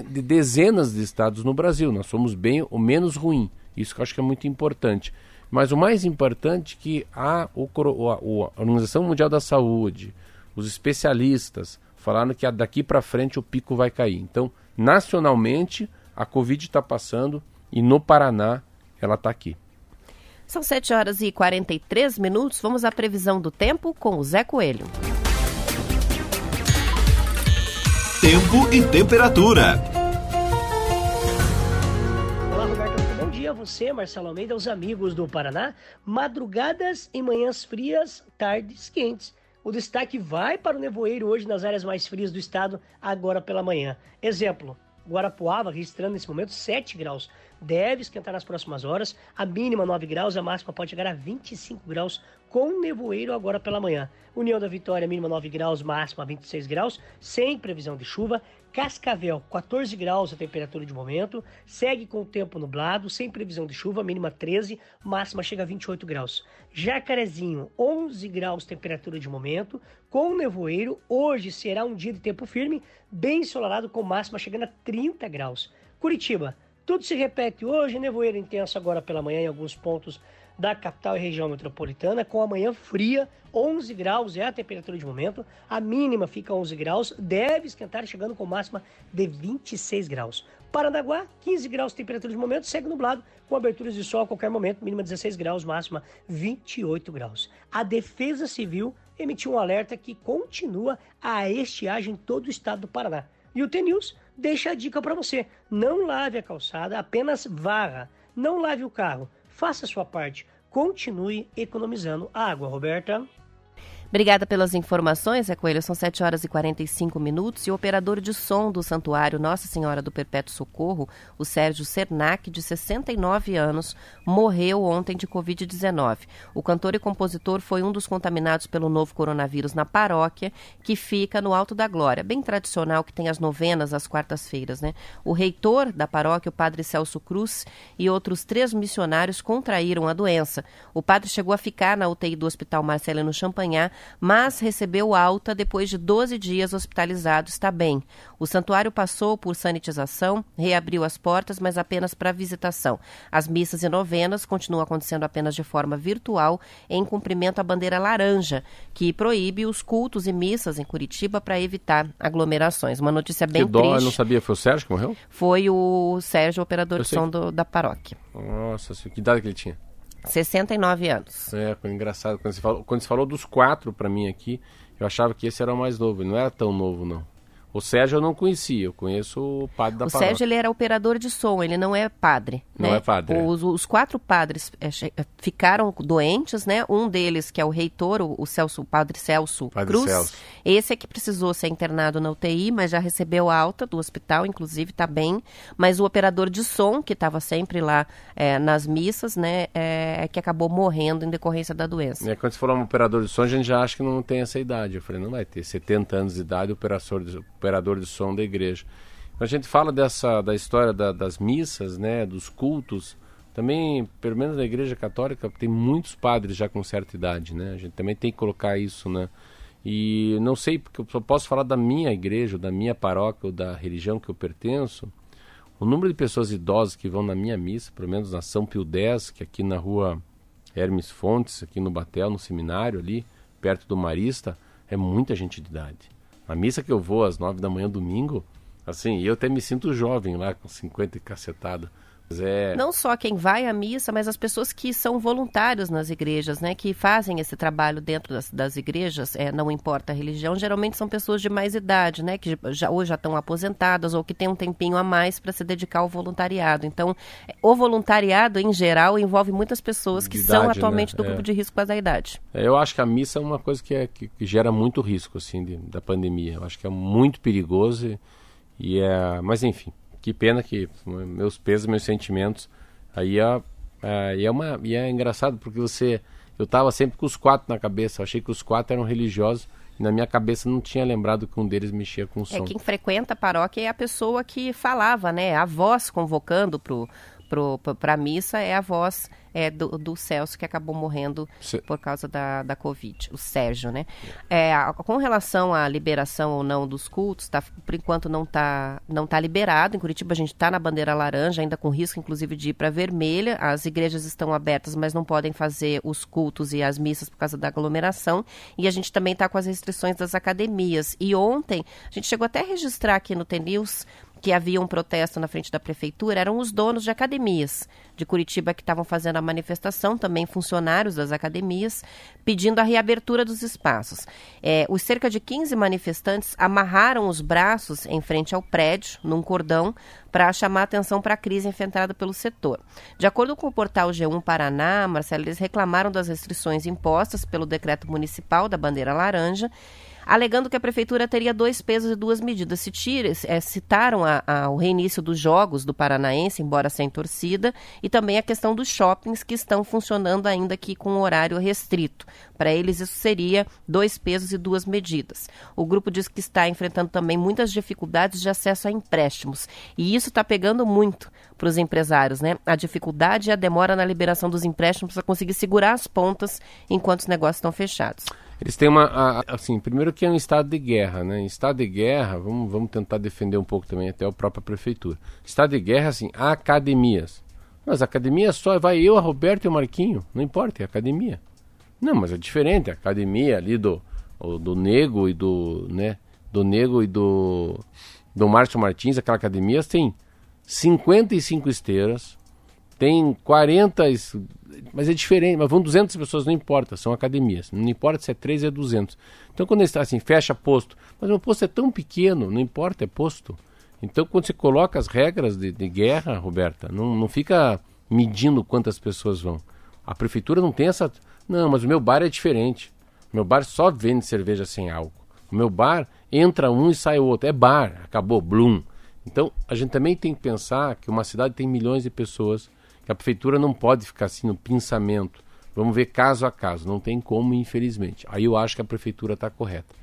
de dezenas de estados no Brasil. Nós somos bem o menos ruim. Isso que eu acho que é muito importante. Mas o mais importante é que a, o, a, a Organização Mundial da Saúde, os especialistas, falaram que daqui para frente o pico vai cair. Então, nacionalmente, a Covid está passando e no Paraná ela está aqui. São 7 horas e 43 minutos. Vamos à previsão do tempo com o Zé Coelho. Tempo e temperatura. Olá, Roberto. Bom dia a você, Marcelo Almeida, aos amigos do Paraná. Madrugadas e manhãs frias, tardes quentes. O destaque vai para o nevoeiro hoje nas áreas mais frias do estado, agora pela manhã. Exemplo, Guarapuava registrando nesse momento 7 graus. deve esquentar nas próximas horas. A mínima 9 graus, a máxima pode chegar a 25 graus com nevoeiro agora pela manhã. União da Vitória, mínima 9 graus, máxima 26 graus, sem previsão de chuva. Cascavel, 14 graus a temperatura de momento, segue com o tempo nublado, sem previsão de chuva, mínima 13, máxima chega a 28 graus. Jacarezinho, 11 graus temperatura de momento, com nevoeiro, hoje será um dia de tempo firme, bem ensolarado, com máxima chegando a 30 graus. Curitiba, tudo se repete hoje, nevoeiro intenso agora pela manhã em alguns pontos da capital e região metropolitana, com a manhã fria, 11 graus é a temperatura de momento, a mínima fica 11 graus, deve esquentar chegando com máxima de 26 graus. Paranaguá, 15 graus temperatura de momento, segue nublado, com aberturas de sol a qualquer momento, mínima 16 graus, máxima 28 graus. A Defesa Civil emitiu um alerta que continua a estiagem em todo o estado do Paraná. E o T-News deixa a dica para você: não lave a calçada, apenas varra. Não lave o carro Faça a sua parte. Continue economizando água, Roberta. Obrigada pelas informações, é Coelho. São 7 horas e 45 minutos. E o operador de som do Santuário Nossa Senhora do Perpétuo Socorro, o Sérgio Sernac, de 69 anos, morreu ontem de Covid-19. O cantor e compositor foi um dos contaminados pelo novo coronavírus na paróquia, que fica no Alto da Glória, bem tradicional, que tem as novenas às quartas-feiras. Né? O reitor da paróquia, o padre Celso Cruz, e outros três missionários contraíram a doença. O padre chegou a ficar na UTI do Hospital Marcelino Champagnat mas recebeu alta depois de 12 dias hospitalizado, está bem. O santuário passou por sanitização, reabriu as portas, mas apenas para visitação. As missas e novenas continuam acontecendo apenas de forma virtual, em cumprimento à bandeira laranja, que proíbe os cultos e missas em Curitiba para evitar aglomerações. Uma notícia bem que dó, triste. Eu não sabia, foi o Sérgio que morreu? Foi o Sérgio, operador eu de som do, da paróquia. Nossa, que idade que ele tinha? 69 anos. É, engraçado. Quando você falou, quando você falou dos quatro para mim aqui, eu achava que esse era o mais novo. Ele não era tão novo, não. O Sérgio eu não conhecia, eu conheço o padre da o paróquia. O Sérgio ele era operador de som, ele não é padre. Não né? é padre. Os, os quatro padres é, ficaram doentes, né? Um deles, que é o reitor, o, o Celso, o padre Celso padre Cruz. Celso. Esse é que precisou ser internado na UTI, mas já recebeu alta do hospital, inclusive está bem. Mas o operador de som, que estava sempre lá é, nas missas, né? É, que acabou morrendo em decorrência da doença. É, quando você falou um operador de som, a gente já acha que não tem essa idade. Eu falei, não vai ter 70 anos de idade, operador de, operador de som da igreja. A gente fala dessa da história da, das missas, né, dos cultos. Também, pelo menos na igreja católica, tem muitos padres já com certa idade, né? A gente também tem que colocar isso, né? E não sei, porque eu só posso falar da minha igreja, da minha paróquia ou da religião que eu pertenço. O número de pessoas idosas que vão na minha missa, pelo menos na São Pio X, que é aqui na rua Hermes Fontes, aqui no Batel, no seminário ali, perto do Marista, é muita gente de idade. A missa que eu vou às nove da manhã domingo, assim, eu até me sinto jovem lá, com 50 e cacetada. É... Não só quem vai à missa, mas as pessoas que são voluntários nas igrejas, né, que fazem esse trabalho dentro das, das igrejas, é, não importa a religião, geralmente são pessoas de mais idade, né, que já, ou já estão aposentadas ou que têm um tempinho a mais para se dedicar ao voluntariado. Então, o voluntariado, em geral, envolve muitas pessoas que idade, são atualmente né? do grupo é. de risco da idade. É, eu acho que a missa é uma coisa que, é, que, que gera muito risco, assim, de, da pandemia. Eu acho que é muito perigoso e, e é... Mas, enfim, que pena que meus pesos, meus sentimentos Aí é, é, é, uma, e é engraçado porque você. Eu estava sempre com os quatro na cabeça. Eu achei que os quatro eram religiosos. E na minha cabeça não tinha lembrado que um deles mexia com o som. É, quem frequenta a paróquia é a pessoa que falava, né? A voz convocando para a missa é a voz é, do, do, Celso, que acabou morrendo Cê... por causa da, da Covid, o Sérgio, né? É, com relação à liberação ou não dos cultos, tá, por enquanto não está não tá liberado. Em Curitiba a gente está na bandeira laranja, ainda com risco, inclusive, de ir para vermelha. As igrejas estão abertas, mas não podem fazer os cultos e as missas por causa da aglomeração. E a gente também está com as restrições das academias. E ontem, a gente chegou até a registrar aqui no TNews que havia um protesto na frente da prefeitura eram os donos de academias de Curitiba que estavam fazendo a manifestação, também funcionários das academias, pedindo a reabertura dos espaços. É, os cerca de 15 manifestantes amarraram os braços em frente ao prédio, num cordão, para chamar atenção para a crise enfrentada pelo setor. De acordo com o portal G1 Paraná, Marcelo, eles reclamaram das restrições impostas pelo decreto municipal da bandeira laranja alegando que a prefeitura teria dois pesos e duas medidas. Se tira, é, citaram a, a, o reinício dos jogos do Paranaense, embora sem torcida, e também a questão dos shoppings que estão funcionando ainda aqui com horário restrito. Para eles, isso seria dois pesos e duas medidas. O grupo diz que está enfrentando também muitas dificuldades de acesso a empréstimos. E isso está pegando muito para os empresários, né? A dificuldade e a demora na liberação dos empréstimos para conseguir segurar as pontas enquanto os negócios estão fechados. Eles têm uma. Assim, primeiro que é um estado de guerra, né? Em estado de guerra, vamos, vamos tentar defender um pouco também, até a própria prefeitura. Estado de guerra, assim, academias. Mas academia só vai eu, a Roberto e o Marquinho. Não importa, é academia. Não, mas é diferente. A academia ali do, do Nego e do. né? Do Nego e do. Do Márcio Martins, aquela academia tem 55 esteiras, tem 40, mas é diferente, mas vão 200 pessoas, não importa, são academias, não importa se é 3 ou é 200. Então quando está assim, fecha posto, mas o posto é tão pequeno, não importa, é posto. Então quando você coloca as regras de, de guerra, Roberta, não, não fica medindo quantas pessoas vão. A prefeitura não tem essa. Não, mas o meu bar é diferente. O meu bar só vende cerveja sem álcool. O meu bar entra um e sai outro. É bar, acabou, blum. Então a gente também tem que pensar que uma cidade tem milhões de pessoas que a prefeitura não pode ficar assim no pensamento. Vamos ver caso a caso, não tem como, infelizmente. Aí eu acho que a prefeitura está correta.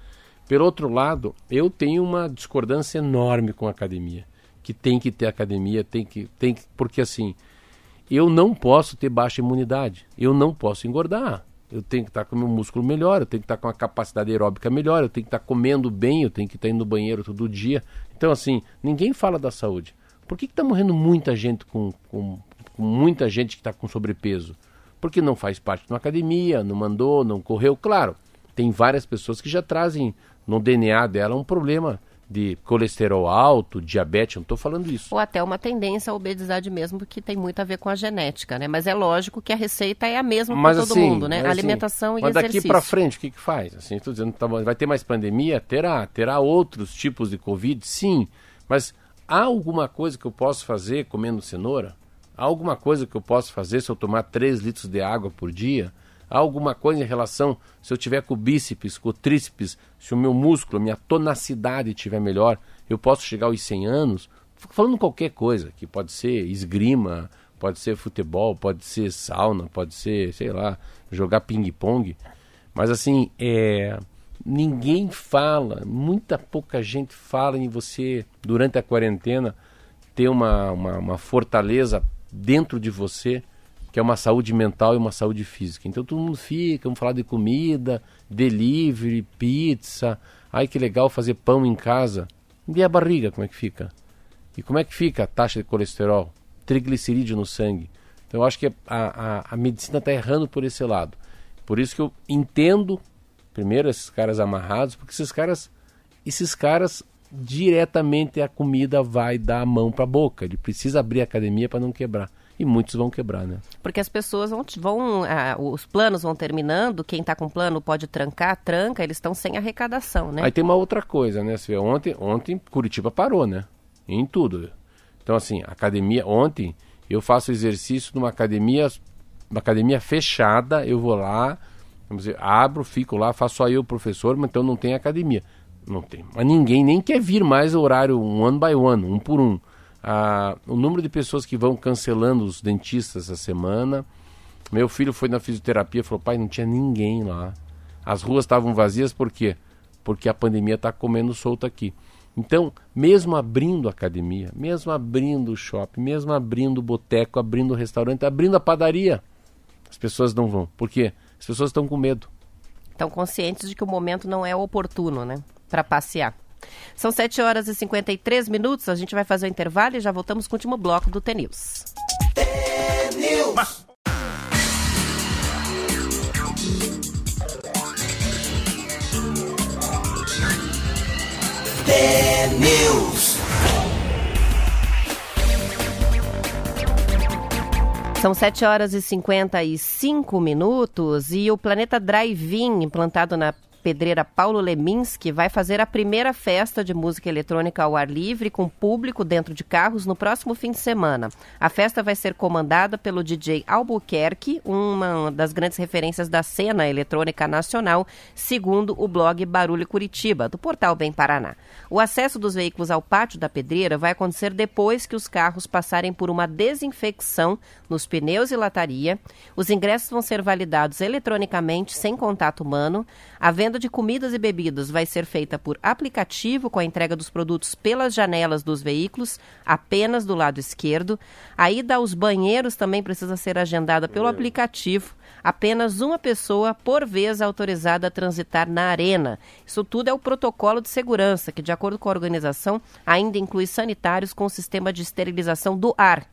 Pelo outro lado, eu tenho uma discordância enorme com a academia, que tem que ter academia, tem que, tem que, porque assim, eu não posso ter baixa imunidade, eu não posso engordar. Eu tenho que estar com o meu músculo melhor, eu tenho que estar com a capacidade aeróbica melhor, eu tenho que estar comendo bem, eu tenho que estar indo no banheiro todo dia. Então, assim, ninguém fala da saúde. Por que está morrendo muita gente com, com muita gente que está com sobrepeso, porque não faz parte de uma academia, não mandou, não correu. Claro, tem várias pessoas que já trazem no DNA dela um problema de colesterol alto, diabetes, não estou falando isso. Ou até uma tendência à obesidade mesmo, porque tem muito a ver com a genética, né? Mas é lógico que a receita é a mesma para todo assim, mundo, né? Assim, Alimentação e mas exercício. Mas daqui para frente, o que, que faz? Assim, estou dizendo, tá, vai ter mais pandemia? Terá. Terá outros tipos de Covid? Sim. Mas há alguma coisa que eu posso fazer comendo cenoura? Há alguma coisa que eu posso fazer se eu tomar 3 litros de água por dia? Há alguma coisa em relação, se eu tiver com o bíceps, com o tríceps, se o meu músculo, a minha tonacidade estiver melhor, eu posso chegar aos 100 anos? Fico falando qualquer coisa, que pode ser esgrima, pode ser futebol, pode ser sauna, pode ser, sei lá, jogar ping-pong. Mas assim, é, ninguém fala, muita pouca gente fala em você, durante a quarentena, ter uma, uma, uma fortaleza dentro de você, que é uma saúde mental e uma saúde física. Então todo mundo fica, vamos falar de comida, delivery, pizza. Ai que legal fazer pão em casa. E a barriga, como é que fica? E como é que fica a taxa de colesterol? Triglicerídeo no sangue. Então eu acho que a, a, a medicina está errando por esse lado. Por isso que eu entendo, primeiro, esses caras amarrados, porque esses caras, esses caras diretamente a comida vai dar a mão para a boca. Ele precisa abrir a academia para não quebrar. E muitos vão quebrar, né? Porque as pessoas vão, vão ah, os planos vão terminando, quem está com plano pode trancar, tranca, eles estão sem arrecadação, né? Aí tem uma outra coisa, né? Você vê, ontem, ontem Curitiba parou, né? Em tudo. Então, assim, academia, ontem eu faço exercício numa academia, uma academia fechada, eu vou lá, vamos dizer, abro, fico lá, faço só eu, professor, mas então não tem academia. Não tem. Mas ninguém nem quer vir mais o horário um one by one, um por um. Ah, o número de pessoas que vão cancelando os dentistas essa semana. Meu filho foi na fisioterapia e falou: pai, não tinha ninguém lá. As ruas estavam vazias por quê? Porque a pandemia está comendo solto aqui. Então, mesmo abrindo a academia, mesmo abrindo o shopping, mesmo abrindo o boteco, abrindo o restaurante, abrindo a padaria, as pessoas não vão. Por quê? As pessoas estão com medo. Estão conscientes de que o momento não é oportuno, né? Para passear. São 7 horas e 53 minutos. A gente vai fazer o intervalo e já voltamos com o último bloco do T-News. T-News. São 7 horas e 55 minutos e o Planeta Drive-In, implantado na pedreira Paulo Leminski vai fazer a primeira festa de música eletrônica ao ar livre com público dentro de carros no próximo fim de semana. A festa vai ser comandada pelo DJ Albuquerque, uma das grandes referências da cena eletrônica nacional, segundo o blog Barulho Curitiba, do portal Bem Paraná. O acesso dos veículos ao pátio da pedreira vai acontecer depois que os carros passarem por uma desinfecção nos pneus e lataria. Os ingressos vão ser validados eletronicamente sem contato humano. A venda de comidas e bebidas vai ser feita por aplicativo com a entrega dos produtos pelas janelas dos veículos, apenas do lado esquerdo. A ida aos banheiros também precisa ser agendada pelo aplicativo. Apenas uma pessoa por vez autorizada a transitar na arena. Isso tudo é o protocolo de segurança, que, de acordo com a organização, ainda inclui sanitários com sistema de esterilização do ar.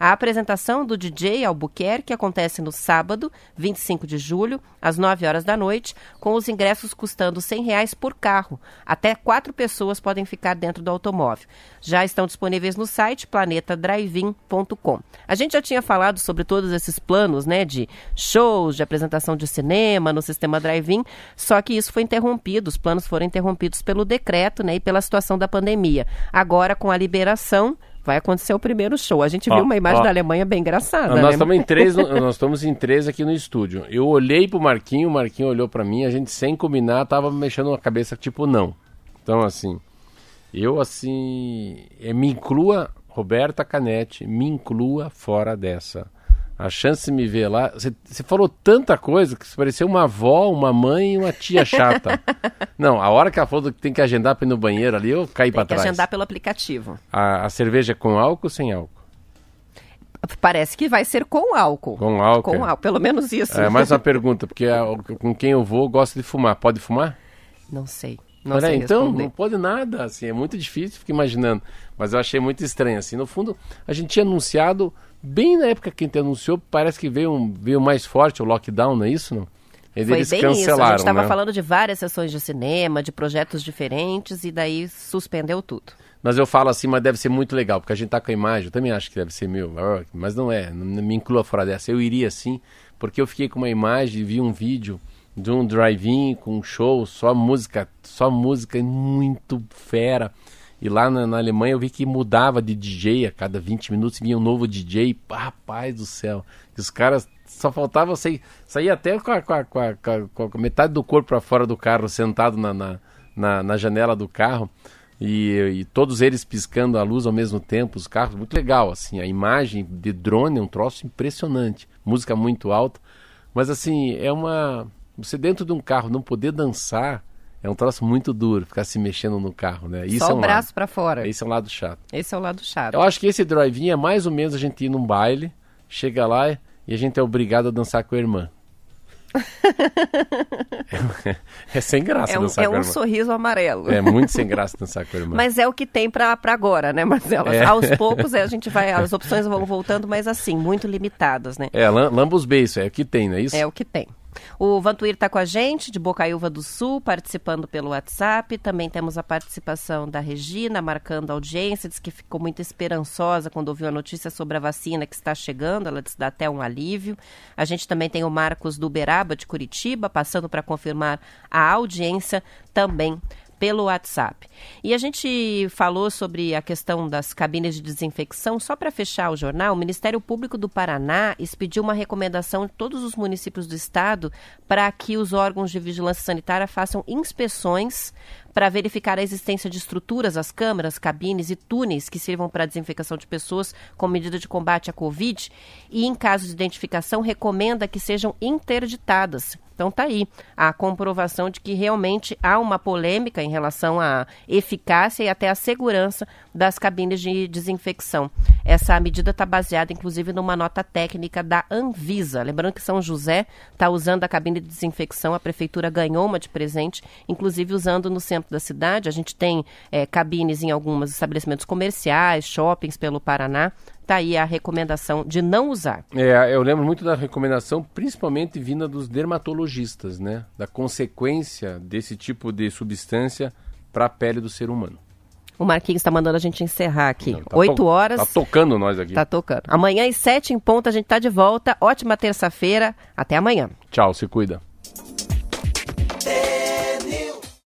A apresentação do DJ Albuquerque acontece no sábado, 25 de julho, às 9 horas da noite, com os ingressos custando 100 reais por carro. Até quatro pessoas podem ficar dentro do automóvel. Já estão disponíveis no site planetadrivin.com. A gente já tinha falado sobre todos esses planos, né, de shows, de apresentação de cinema no sistema drive-in, só que isso foi interrompido, os planos foram interrompidos pelo decreto, né, e pela situação da pandemia. Agora, com a liberação, vai acontecer o primeiro show. A gente ó, viu uma imagem ó, da Alemanha bem engraçada. Nós né? estamos em três, nós estamos em três aqui no estúdio. Eu olhei pro Marquinho, o Marquinho olhou para mim, a gente sem combinar tava mexendo a cabeça tipo não. Então assim, eu assim, é, me inclua Roberta Canete, me inclua fora dessa a chance de me ver lá. Você falou tanta coisa que parecia uma avó, uma mãe e uma tia chata. Não, a hora que ela falou que tem que agendar para ir no banheiro ali, eu caí para trás. Tem que agendar pelo aplicativo. A, a cerveja é com álcool ou sem álcool? Parece que vai ser com álcool. Com álcool. Com álcool, pelo menos isso. É, mais uma pergunta, porque a, com quem eu vou gosta de fumar. Pode fumar? Não sei. Não Olha, então responder. não pode nada, assim, é muito difícil, ficar imaginando. Mas eu achei muito estranho, assim. No fundo, a gente tinha anunciado bem na época que a gente anunciou, parece que veio, um, veio mais forte o lockdown, não é isso, não? Eles Foi bem cancelaram, isso. A gente estava né? falando de várias sessões de cinema, de projetos diferentes, e daí suspendeu tudo. Mas eu falo assim, mas deve ser muito legal, porque a gente tá com a imagem, eu também acho que deve ser meu, mas não é, não me inclua fora dessa. Eu iria sim, porque eu fiquei com uma imagem, vi um vídeo de um drive-in com um show, só música, só música muito fera. E lá na, na, Alemanha eu vi que mudava de DJ a cada 20 minutos, vinha um novo DJ. Rapaz do céu. Os caras só faltava sair, sair até com a, com, a, com, a, com a metade do corpo para fora do carro, sentado na, na, na, na janela do carro. E, e, todos eles piscando a luz ao mesmo tempo, os carros, muito legal, assim, a imagem de drone é um troço impressionante, música muito alta, mas assim, é uma, você dentro de um carro não poder dançar, é um troço muito duro ficar se mexendo no carro, né? Isso Só é um o braço para fora. Esse é um lado chato. Esse é o lado chato. Eu acho que esse drive-in é mais ou menos a gente ir num baile, chega lá e a gente é obrigado a dançar com a irmã. é, é, sem graça é um, dançar é com a um irmã. sorriso amarelo. É muito sem graça dançar com a irmã. Mas é o que tem para agora, né, Marcelo? É. Aos poucos é, a gente vai, as opções vão voltando, mas assim, muito limitadas, né? É, lamba os beijos, é o que tem, não é isso? É o que tem. O Vantuir está com a gente, de Bocaiúva do Sul, participando pelo WhatsApp. Também temos a participação da Regina, marcando audiência. Diz que ficou muito esperançosa quando ouviu a notícia sobre a vacina que está chegando. Ela diz que dá até um alívio. A gente também tem o Marcos do Uberaba, de Curitiba, passando para confirmar a audiência também pelo WhatsApp. E a gente falou sobre a questão das cabines de desinfecção. Só para fechar o jornal, o Ministério Público do Paraná expediu uma recomendação de todos os municípios do estado para que os órgãos de vigilância sanitária façam inspeções para verificar a existência de estruturas, as câmeras, cabines e túneis que sirvam para a desinfecção de pessoas com medida de combate à Covid e, em caso de identificação, recomenda que sejam interditadas. Então tá aí a comprovação de que realmente há uma polêmica em relação à eficácia e até à segurança das cabines de desinfecção. Essa medida está baseada, inclusive, numa nota técnica da Anvisa. Lembrando que São José está usando a cabine de desinfecção, a prefeitura ganhou uma de presente, inclusive usando no centro da cidade. A gente tem é, cabines em alguns estabelecimentos comerciais, shoppings pelo Paraná está aí a recomendação de não usar. É, eu lembro muito da recomendação, principalmente vinda dos dermatologistas, né? Da consequência desse tipo de substância para a pele do ser humano. O Marquinhos está mandando a gente encerrar aqui. Não, tá Oito horas. Tá tocando nós aqui. Tá tocando. Amanhã às sete em ponto a gente tá de volta. Ótima terça-feira. Até amanhã. Tchau, se cuida.